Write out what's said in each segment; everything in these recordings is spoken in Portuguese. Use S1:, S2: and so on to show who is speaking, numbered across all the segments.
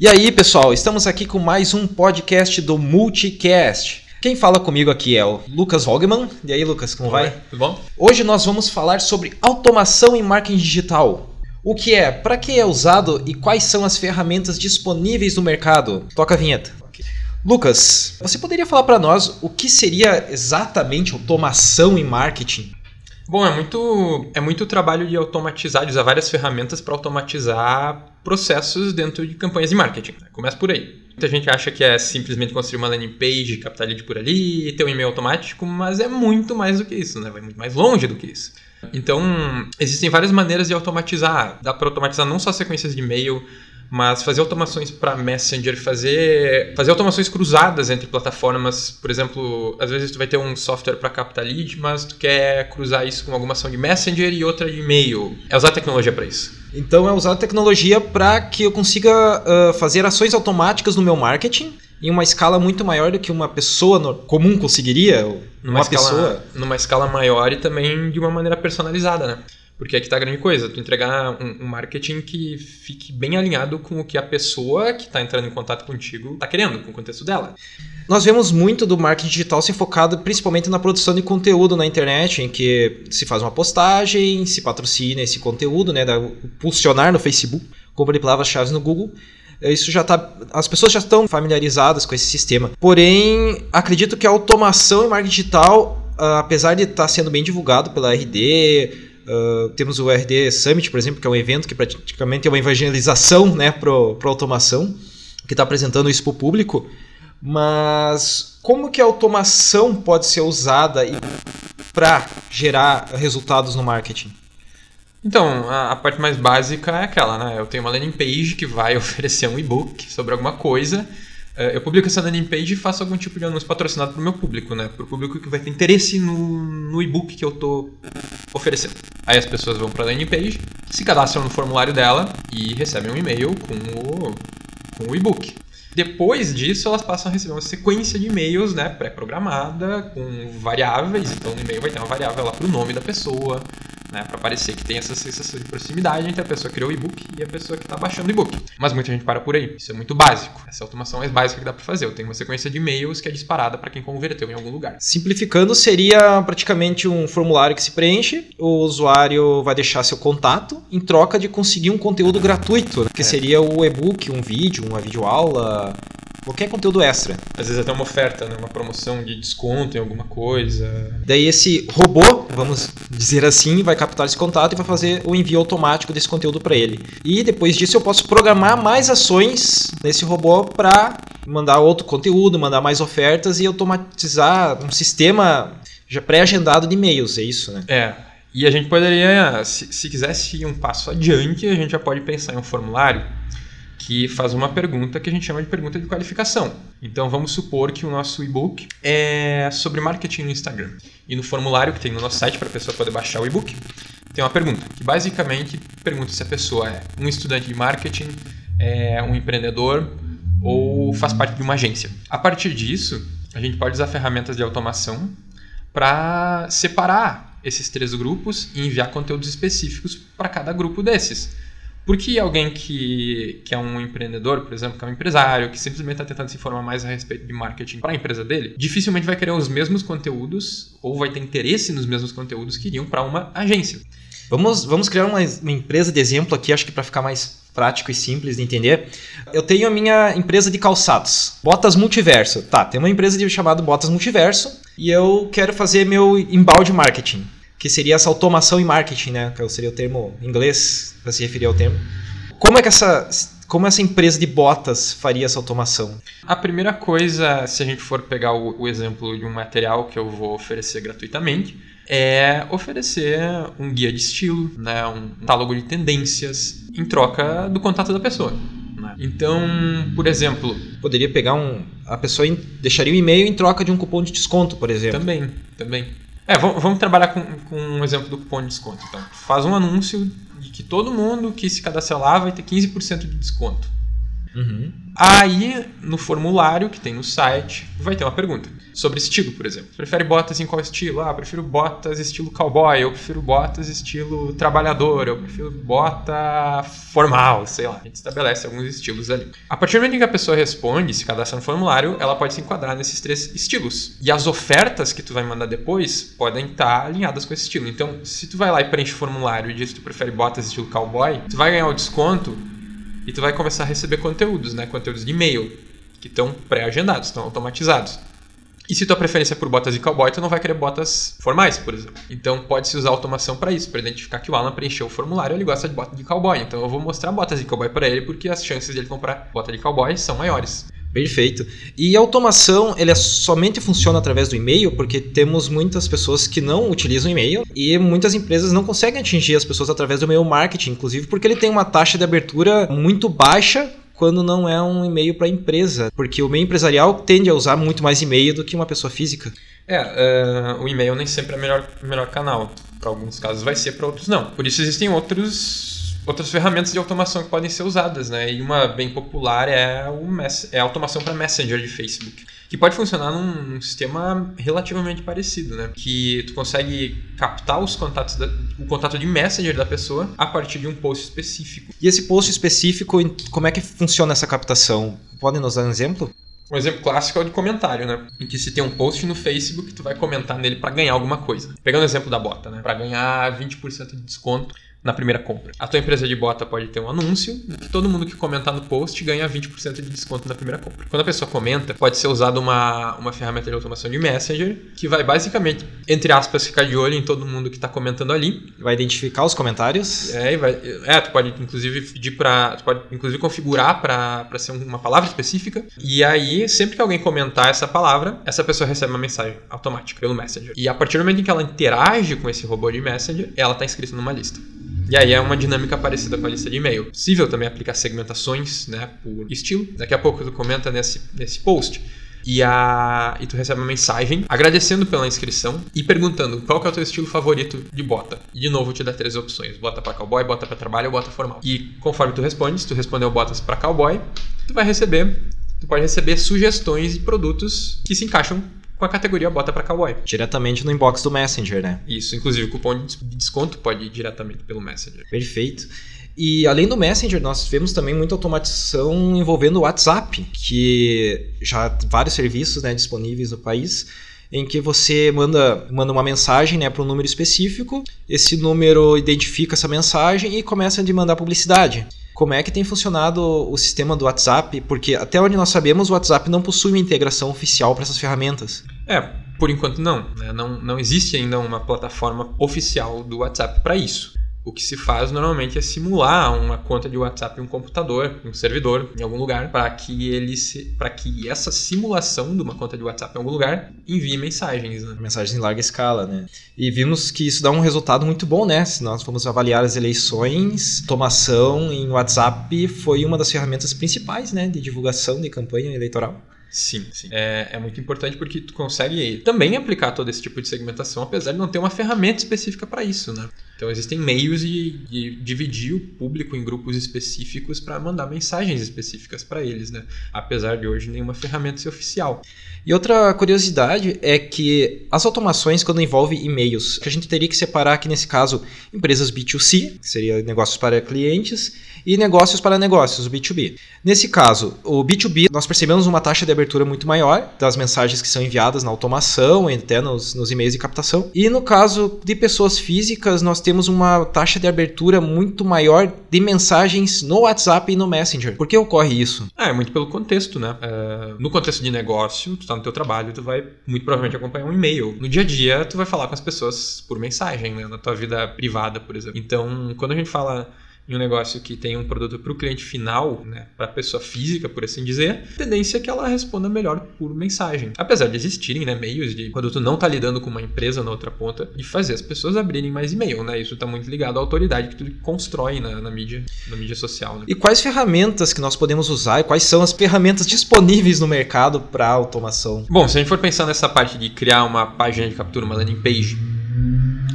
S1: E aí, pessoal, estamos aqui com mais um podcast do Multicast. Quem fala comigo aqui é o Lucas Hogman. E aí, Lucas, como vai?
S2: Tudo bom?
S1: Hoje nós vamos falar sobre automação em marketing digital. O que é, para que é usado e quais são as ferramentas disponíveis no mercado? Toca a vinheta. Lucas, você poderia falar para nós o que seria exatamente automação em marketing?
S2: Bom, é muito, é muito trabalho de automatizar, de usar várias ferramentas para automatizar processos dentro de campanhas de marketing. Começa por aí. Muita gente acha que é simplesmente construir uma landing page, captar lead por ali, ter um e-mail automático, mas é muito mais do que isso, né? Vai muito mais longe do que isso. Então, existem várias maneiras de automatizar. Dá para automatizar não só sequências de e-mail, mas fazer automações para Messenger, fazer, fazer automações cruzadas entre plataformas. Por exemplo, às vezes tu vai ter um software para captar lead, mas tu quer cruzar isso com alguma ação de Messenger e outra de e-mail. É usar tecnologia para isso.
S1: Então é usar tecnologia para que eu consiga uh, fazer ações automáticas no meu marketing em uma escala muito maior do que uma pessoa comum conseguiria.
S2: Numa, escala, pessoa. numa escala maior e também de uma maneira personalizada, né? Porque aqui está a grande coisa, tu entregar um, um, marketing que fique bem alinhado com o que a pessoa que está entrando em contato contigo está querendo, com o contexto dela.
S1: Nós vemos muito do marketing digital se focado principalmente na produção de conteúdo na internet, em que se faz uma postagem, se patrocina esse conteúdo, né, da, pulsionar no Facebook, compra de palavras-chave no Google, isso já tá. As pessoas já estão familiarizadas com esse sistema. Porém, acredito que a automação em marketing digital, ah, apesar de estar tá sendo bem divulgado pela RD, Uh, temos o RD Summit, por exemplo, que é um evento que praticamente é uma evangelização né, para automação, que está apresentando isso para o público. Mas como que a automação pode ser usada para gerar resultados no marketing?
S2: Então, a, a, parte mais básica é aquela, né? Eu tenho uma landing page que vai oferecer um e-book sobre alguma coisa é, eu publico essa landing page e faço algum tipo de anúncio patrocinado para o meu público, né? Para o público que vai ter interesse no, no e-book que eu estou oferecendo. Aí as pessoas vão para a landing page, se cadastram no formulário dela e recebem um e-mail com o, com o e-book. Depois disso, elas passam a receber uma sequência de e-mails né, pré-programada, com variáveis. Então, no e-mail vai ter uma variável lá para o nome da pessoa, né, para parecer que tem essa sensação de proximidade entre a pessoa que criou o e-book e a pessoa que está baixando o e-book. Mas muita gente para por aí. Isso é muito básico. Essa é automação mais básica que dá para fazer. Eu tenho uma sequência de e-mails que é disparada para quem converteu em algum lugar.
S1: Simplificando, seria praticamente um formulário que se preenche, o usuário vai deixar seu contato em troca de conseguir um conteúdo gratuito, que é. seria o e-book, um vídeo, uma videoaula, qualquer conteúdo extra.
S2: Às vezes até uma oferta, né? uma promoção de desconto em alguma coisa.
S1: Daí esse robô, vamos dizer assim, vai captar esse contato e vai fazer o envio automático desse conteúdo para ele. E depois disso eu posso programar mais ações nesse robô para mandar outro conteúdo, mandar mais ofertas e automatizar um sistema já pré-agendado de e-mails, é isso, né?
S2: É. E a gente poderia, se, se quisesse ir um passo adiante, a gente já pode pensar em um formulário que faz uma pergunta que a gente chama de pergunta de qualificação. Então vamos supor que o nosso e-book é sobre marketing no Instagram. E no formulário que tem no nosso site para a pessoa poder baixar o e-book, tem uma pergunta que basicamente pergunta se a pessoa é um estudante de marketing, é um empreendedor ou faz parte de uma agência. A partir disso, a gente pode usar ferramentas de automação para separar esses três grupos e enviar conteúdos específicos para cada grupo desses. Porque alguém que, que é um empreendedor, por exemplo, que é um empresário, que simplesmente está tentando se informar mais a respeito de marketing para a empresa dele, dificilmente vai querer os mesmos conteúdos ou vai ter interesse nos mesmos conteúdos que iriam para uma agência.
S1: Vamos, vamos criar uma, uma empresa de exemplo aqui, acho que para ficar mais prático e simples de entender. Eu tenho a minha empresa de calçados, Botas Multiverso. Tá, tem uma empresa chamada Botas Multiverso e eu quero fazer meu embalde marketing que seria essa automação em marketing, né? Que seria o termo em inglês para se referir ao termo. Como é que essa como essa empresa de botas faria essa automação?
S2: A primeira coisa, se a gente for pegar o, o exemplo de um material que eu vou oferecer gratuitamente, é oferecer um guia de estilo, né, um catálogo de tendências em troca do contato da pessoa. Né? Então, por exemplo,
S1: poderia pegar um, a pessoa deixaria o um e-mail em troca de um cupom de desconto, por exemplo.
S2: Também, também. É, vamos, trabalhar com, com, um exemplo do cupom de desconto. Então, faz um anúncio de que todo mundo que se cadastrar lá vai ter 15% de desconto.
S1: Uhum.
S2: Aí, no formulário que tem no site, vai ter uma pergunta sobre estilo, por exemplo. Prefere botas em qual estilo? Ah, prefiro botas estilo cowboy, eu prefiro botas estilo trabalhador, eu prefiro bota formal, sei lá. A gente estabelece alguns estilos ali. A partir do momento que a pessoa responde, se cadastra no formulário, ela pode se enquadrar nesses três estilos. E as ofertas que tu vai mandar depois podem estar alinhadas com esse estilo. Então, se tu vai lá e preenche o formulário e diz que tu prefere botas estilo cowboy, tu vai ganhar o desconto e tu vai começar a receber conteúdos, né? Conteúdos de e-mail que estão pré-agendados, estão automatizados. E se tua preferência é por botas de cowboy, tu não vai querer botas formais, por exemplo. Então pode-se usar automação para isso, para identificar que o Alan preencheu o formulário, ele gosta de bota de cowboy. Então eu vou mostrar botas de cowboy para ele, porque as chances dele comprar bota de cowboy são maiores.
S1: Perfeito. E a automação, ele é somente funciona através do e-mail, porque temos muitas pessoas que não utilizam e-mail e muitas empresas não conseguem atingir as pessoas através do e-mail marketing, inclusive porque ele tem uma taxa de abertura muito baixa quando não é um e-mail para empresa, porque o meio empresarial tende a usar muito mais e-mail do que uma pessoa física.
S2: É, uh, o e-mail nem sempre é o melhor, melhor canal. Para alguns casos vai ser, para outros não. Por isso existem outros, outras ferramentas de automação que podem ser usadas, né? E uma bem popular é, o é a automação para Messenger de Facebook que pode funcionar num, num, sistema relativamente parecido, né? Que tu consegue captar os contatos, da, o contato de messenger da pessoa a partir de um post específico.
S1: E esse post específico, como é que funciona essa captação? Podem nos dar um exemplo?
S2: Um exemplo clássico é o de comentário, né? Em que se tem um post no Facebook, tu vai comentar nele para ganhar alguma coisa. Pegando o exemplo da bota, né? Para ganhar 20% de desconto na primeira compra. A tua empresa de bota pode ter um anúncio que todo mundo que comentar no post ganha 20% de desconto na primeira compra. Quando a pessoa comenta, pode ser usada uma, uma ferramenta de automação de Messenger que vai basicamente, entre aspas, ficar de olho em todo mundo que está comentando ali.
S1: Vai identificar os comentários.
S2: É, vai, é, tu pode inclusive pedir para, tu pode inclusive configurar para ser uma palavra específica. E aí, sempre que alguém comentar essa palavra, essa pessoa recebe uma mensagem automática pelo Messenger. E a partir do momento em que ela interage com esse robô de Messenger, ela está inscrita numa lista. E aí é uma dinâmica parecida com a lista de e-mail. Possível também aplicar segmentações, né, por estilo. Daqui a pouco tu comenta nesse, nesse post. E, a, e tu recebe uma mensagem agradecendo pela inscrição e perguntando qual é o teu estilo favorito de bota. E de novo te dá três opções: bota para cowboy, bota para trabalho ou bota formal. E conforme tu responde, se tu respondeu botas para cowboy, tu vai receber, tu pode receber sugestões de produtos que se encaixam com a categoria Bota para Cowboy.
S1: Diretamente no inbox do Messenger, né?
S2: Isso, inclusive o cupom de desconto pode ir diretamente pelo Messenger.
S1: Perfeito. E além do Messenger, nós tivemos também muita automatização envolvendo o WhatsApp, que já vários serviços né, disponíveis no país em que você manda, manda uma mensagem né, para um número específico, esse número identifica essa mensagem e começa a mandar publicidade como é que tem funcionado o sistema do WhatsApp, porque até onde nós sabemos o WhatsApp não possui uma integração oficial para essas ferramentas.
S2: É, por enquanto não, né? não. Não existe ainda uma plataforma oficial do WhatsApp para isso. O que se faz normalmente é simular uma conta de WhatsApp em um computador, em um servidor, em algum lugar, para que ele para que essa simulação de uma conta de WhatsApp em algum lugar envie mensagens. Né?
S1: Mensagens em larga escala, né? E vimos que isso dá um resultado muito bom, né? Se nós formos avaliar as eleições, automação em WhatsApp foi uma das ferramentas principais, né, de divulgação de campanha eleitoral.
S2: Sim, sim. É, é muito importante porque tu consegue também aplicar todo esse tipo de segmentação, apesar de não ter uma ferramenta específica para isso, né? Então existem meios de, de, dividir o público em grupos específicos para mandar mensagens específicas para eles, né? Apesar de hoje nenhuma ferramenta ser oficial.
S1: E outra curiosidade é que as automações, quando envolvem e-mails, a gente teria que separar aqui nesse caso empresas B2C, que seria negócios para clientes, e negócios para negócios, o B2B. Nesse caso, o B2B, nós percebemos uma taxa de abertura muito maior das mensagens que são enviadas na automação, até nos, nos e-mails de captação. E no caso de pessoas físicas, nós temos uma taxa de abertura muito maior de mensagens no WhatsApp e no Messenger. Por que ocorre isso?
S2: É muito pelo contexto, né? É, no contexto de negócio, tu tá no teu trabalho, tu vai muito provavelmente acompanhar um e-mail. No dia a dia, tu vai falar com as pessoas por mensagem, né? Na tua vida privada, por exemplo. Então, quando a gente fala em um negócio que tem um produto para o cliente final, né, para a pessoa física, por assim dizer, a tendência é que ela responda melhor por mensagem. Apesar de existirem né, meios de, quando tu não está lidando com uma empresa na outra ponta, de fazer as pessoas abrirem mais e-mail. Né? Isso está muito ligado à autoridade que tu constrói na, na mídia, na mídia social. Né?
S1: E quais ferramentas que nós podemos usar e quais são as ferramentas disponíveis no mercado para automação?
S2: Bom, se a gente for pensar nessa parte de criar uma página de captura, uma landing page,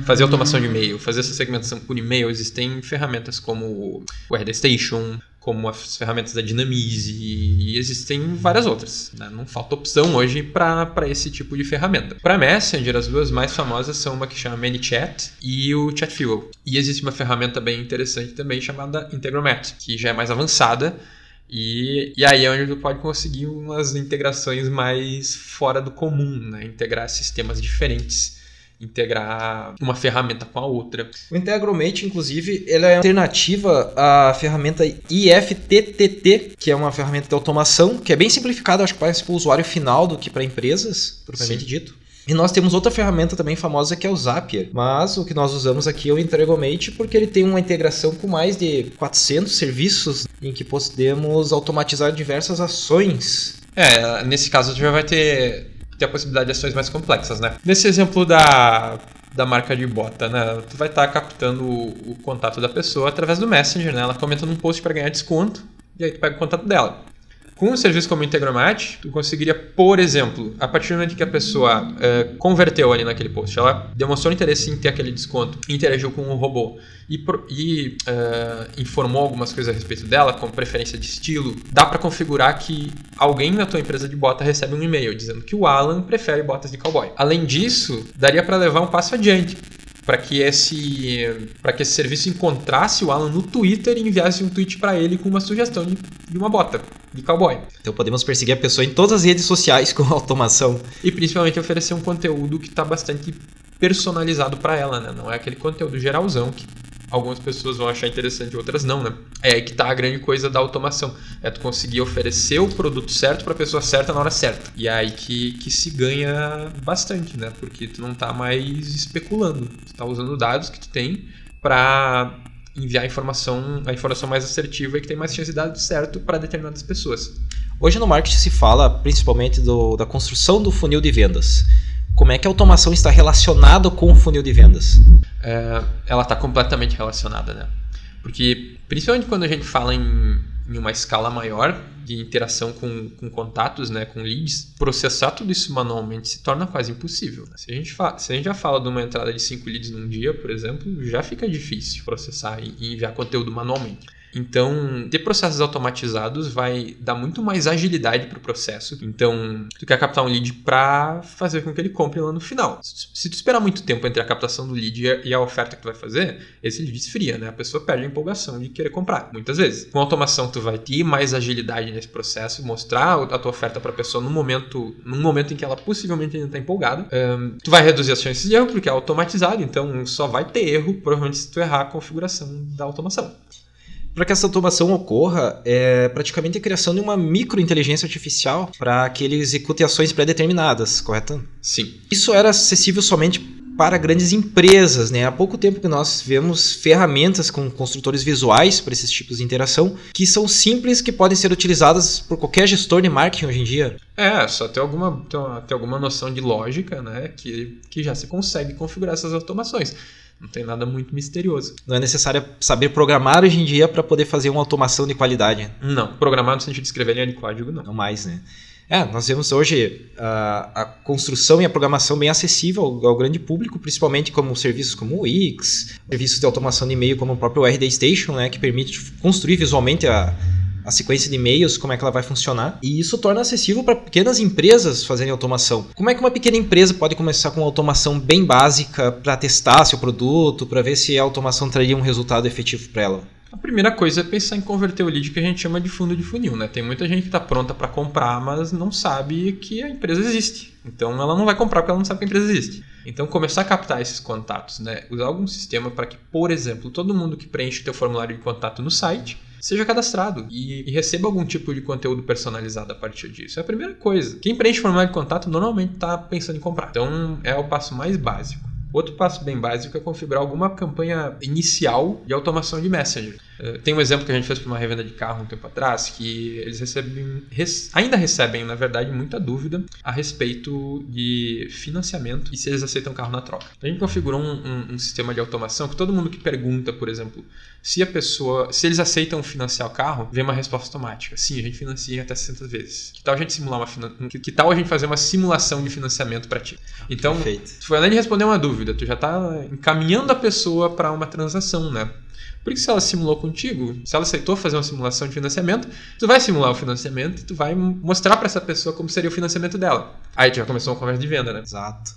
S2: fazer automação de e-mail, fazer essa segmentação por e-mail, existem ferramentas como o RD Station, como as ferramentas da Dynamize e existem várias outras. Né? Não falta opção hoje para esse tipo de ferramenta. Para Messenger, as duas mais famosas são uma que chama ManyChat e o ChatFuel. E existe uma ferramenta bem interessante também chamada Integromat, que já é mais avançada e, e aí é onde tu pode conseguir umas integrações mais fora do comum, né? Integrar sistemas diferentes integrar uma ferramenta com a outra.
S1: O Integromate, inclusive, ele é alternativa à ferramenta IFTTT, que é uma ferramenta de automação, que é bem simplificada, acho que mais para o usuário final do que para empresas, propriamente Sim. dito. E nós temos outra ferramenta também famosa que é o Zapier, mas o que nós usamos aqui é o Integromate porque ele tem uma integração com mais de 400 serviços em que podemos automatizar diversas ações.
S2: É, nesse caso a gente já vai ter, ter a possibilidade de ações mais complexas, né? Nesse exemplo da, da marca de bota, né? Tu vai estar tá captando o, o, contato da pessoa através do Messenger, né? Ela comenta num post para ganhar desconto e aí tu pega o contato dela. Com um serviço como o Integromat, tu conseguiria, por exemplo, a partir do momento que a pessoa uh, converteu ali naquele post, ela demonstrou interesse em ter aquele desconto, interagiu com o robô e, e uh, informou algumas coisas a respeito dela, como preferência de estilo, dá para configurar que alguém na tua empresa de bota recebe um e-mail dizendo que o Alan prefere botas de cowboy. Além disso, daria para levar um passo adiante para que esse para que esse serviço encontrasse o Alan no Twitter e enviasse um tweet para ele com uma sugestão de, de uma bota de cowboy.
S1: Então podemos perseguir a pessoa em todas as redes sociais com automação
S2: e principalmente oferecer um conteúdo que está bastante personalizado para ela, né? Não é aquele conteúdo geralzão que algumas pessoas vão achar interessante, outras não, né? É aí que tá a grande coisa da automação. É tu conseguir oferecer o produto certo para a pessoa certa na hora certa. E é aí que, que se ganha bastante, né? Porque tu não tá mais especulando. Tu tá usando dados que tu tem para enviar a informação, a informação mais assertiva e que tem mais chance de dar certo para determinadas pessoas.
S1: Hoje no marketing se fala principalmente do, da construção do funil de vendas. Como é que a automação está relacionada com o funil de vendas?
S2: É, ela está completamente relacionada, né? Porque, principalmente quando a gente fala em, em uma escala maior de interação com, com, contatos, né, com leads, processar tudo isso manualmente se torna quase impossível. Né? Se a, gente se a gente já fala de uma entrada de 5 leads num dia, por exemplo, já fica difícil processar e, e enviar conteúdo manualmente. Então, ter processos automatizados vai dar muito mais agilidade para o processo. Então, tu quer captar um lead para fazer com que ele compre lá no final. Se tu esperar muito tempo entre a captação do lead e a oferta que tu vai fazer, esse lead esfria, né? A pessoa perde a empolgação de querer comprar, muitas vezes. Com automação, tu vai ter mais agilidade nesse processo, mostrar a tua oferta para a pessoa no momento, num momento em que ela possivelmente ainda está empolgada. Um, tu vai reduzir as chances de erro porque é automatizado, então só vai ter erro, provavelmente se tu errar a configuração da automação.
S1: Para que essa automação ocorra, é praticamente a criação de uma microinteligência artificial para que ele execute ações pré-determinadas, correto?
S2: Sim.
S1: Isso era acessível somente para grandes empresas, né? Há pouco tempo que nós vemos ferramentas com construtores visuais para esses tipos de interação que são simples, que podem ser utilizadas por qualquer gestor de marketing hoje em dia.
S2: É, só ter alguma, ter alguma noção de lógica, né? Que, que já se consegue configurar essas automações. Não tem nada muito misterioso.
S1: Não é necessário saber programar hoje em dia para poder fazer uma automação de qualidade.
S2: Não, programar no sentido de escrever linha de código, não.
S1: Não mais, né? É, nós vemos hoje a, a construção e a programação bem acessível ao, ao, grande público, principalmente como serviços como o Wix, serviços de automação de e-mail como o próprio RD Station, né, que permite construir visualmente a, a sequência de e-mails, como é que ela vai funcionar. E isso torna acessível para pequenas empresas fazerem automação. Como é que uma pequena empresa pode começar com uma automação bem básica para testar seu produto, para ver se a automação traria um resultado efetivo para ela?
S2: A primeira coisa é pensar em converter o lead que a gente chama de fundo de funil, né? Tem muita gente que está pronta para comprar, mas não sabe que a empresa existe. Então ela não vai comprar porque ela não sabe que a empresa existe. Então começar a captar esses contatos, né? Usar algum sistema para que, por exemplo, todo mundo que preenche o teu formulário de contato no site seja cadastrado e, e, receba algum tipo de conteúdo personalizado a partir disso. É a primeira coisa. Quem preenche formulário de contato normalmente está pensando em comprar. Então é o passo mais básico. Outro passo bem básico é configurar alguma campanha inicial de automação de Messenger. Eh, tem um exemplo que a gente fez para uma revenda de carro um tempo atrás, que eles recebem, ainda recebem, na verdade, muita dúvida a respeito de financiamento e se eles aceitam carro na troca. A gente configurou um, um, um sistema de automação que todo mundo que pergunta, por exemplo, se a pessoa, se eles aceitam financiar o carro, vem uma resposta automática. Sim, a gente financia até 60 vezes. Que tal a gente simular uma que, que tal a gente fazer uma simulação de financiamento para ti? Então, Perfeito. tu foi além de responder uma dúvida, tu já está encaminhando a pessoa para uma transação, né? Porque se ela simulou contigo, se ela aceitou fazer uma simulação de financiamento, tu vai simular o financiamento e tu vai mostrar para essa pessoa como seria o financiamento dela. Aí já começou uma conversa de venda, né?
S1: Exato.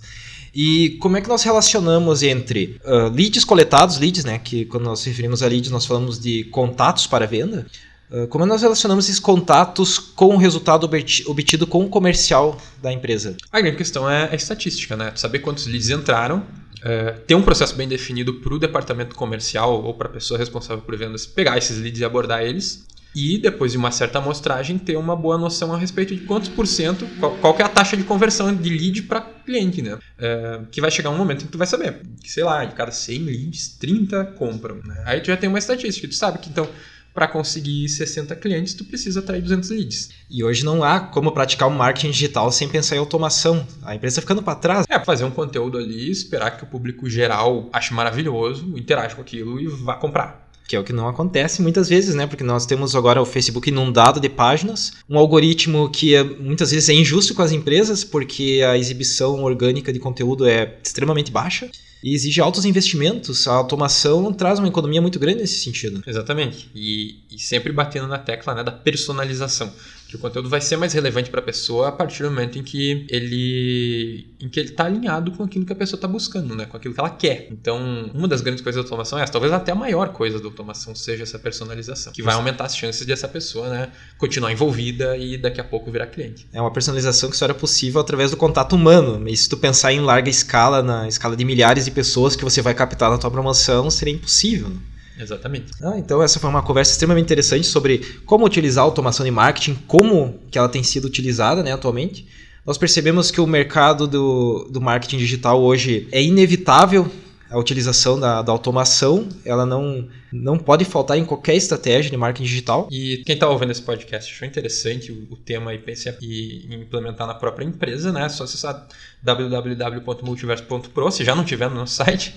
S1: E como é que nós relacionamos entre uh, leads coletados, leads, né? Que quando nós referimos a leads, nós falamos de contatos para venda. Uh, como nós relacionamos esses contatos com o resultado obtido com o comercial da empresa?
S2: A grande questão é a estatística, né? Saber quantos leads entraram, é, ter um processo bem definido para o departamento comercial ou para a pessoa responsável por vendas pegar esses leads e abordar eles e depois de uma certa amostragem ter uma boa noção a respeito de quantos por cento, qual, qual é a taxa de conversão de lead para cliente, né? É, que vai chegar um momento em que tu vai saber, que sei lá, de cada 100 leads, 30 compram. Né? Aí tu já tem uma estatística, tu sabe que então para conseguir 60 clientes, tu precisa atrair 200 leads.
S1: E hoje não há como praticar um marketing digital sem pensar em automação. A empresa ficando para trás.
S2: É, fazer um conteúdo ali, esperar que o público geral ache maravilhoso, interage com aquilo e vá comprar
S1: que é o que não acontece muitas vezes, né? Porque nós temos agora o Facebook inundado de páginas, um algoritmo que é, muitas vezes é injusto com as empresas, porque a exibição orgânica de conteúdo é extremamente baixa e exige altos investimentos. A automação traz uma economia muito grande nesse sentido.
S2: Exatamente. E, e sempre batendo na tecla né, da personalização que o conteúdo vai ser mais relevante para a pessoa a partir do momento em que ele em que ele está alinhado com aquilo que a pessoa está buscando, né? com aquilo que ela quer. Então, uma das grandes coisas da automação é essa, talvez até a maior coisa da automação seja essa personalização, que vai aumentar as chances de essa pessoa né, continuar envolvida e daqui a pouco virar cliente.
S1: É uma personalização que só era possível através do contato humano. E se tu pensar em larga escala, na escala de milhares de pessoas que você vai captar na tua promoção, seria impossível.
S2: Exatamente.
S1: Ah, então essa foi uma conversa extremamente interessante sobre como utilizar a automação de marketing, como que ela tem sido utilizada né, atualmente. Nós percebemos que o mercado do, do marketing digital hoje é inevitável a utilização da, da, automação, ela não, não pode faltar em qualquer estratégia de marketing digital.
S2: E quem está ouvindo esse podcast achou interessante o, o tema e pensa em implementar na própria empresa, né? É só acessar www.multiverso.pro, se já não tiver no nosso site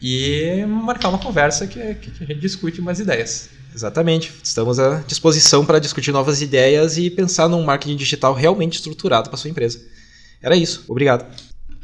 S2: e marcar uma conversa que, que a gente discute umas ideias.
S1: Exatamente. Estamos à disposição para discutir novas ideias e pensar num marketing digital realmente estruturado para sua empresa. Era isso. Obrigado.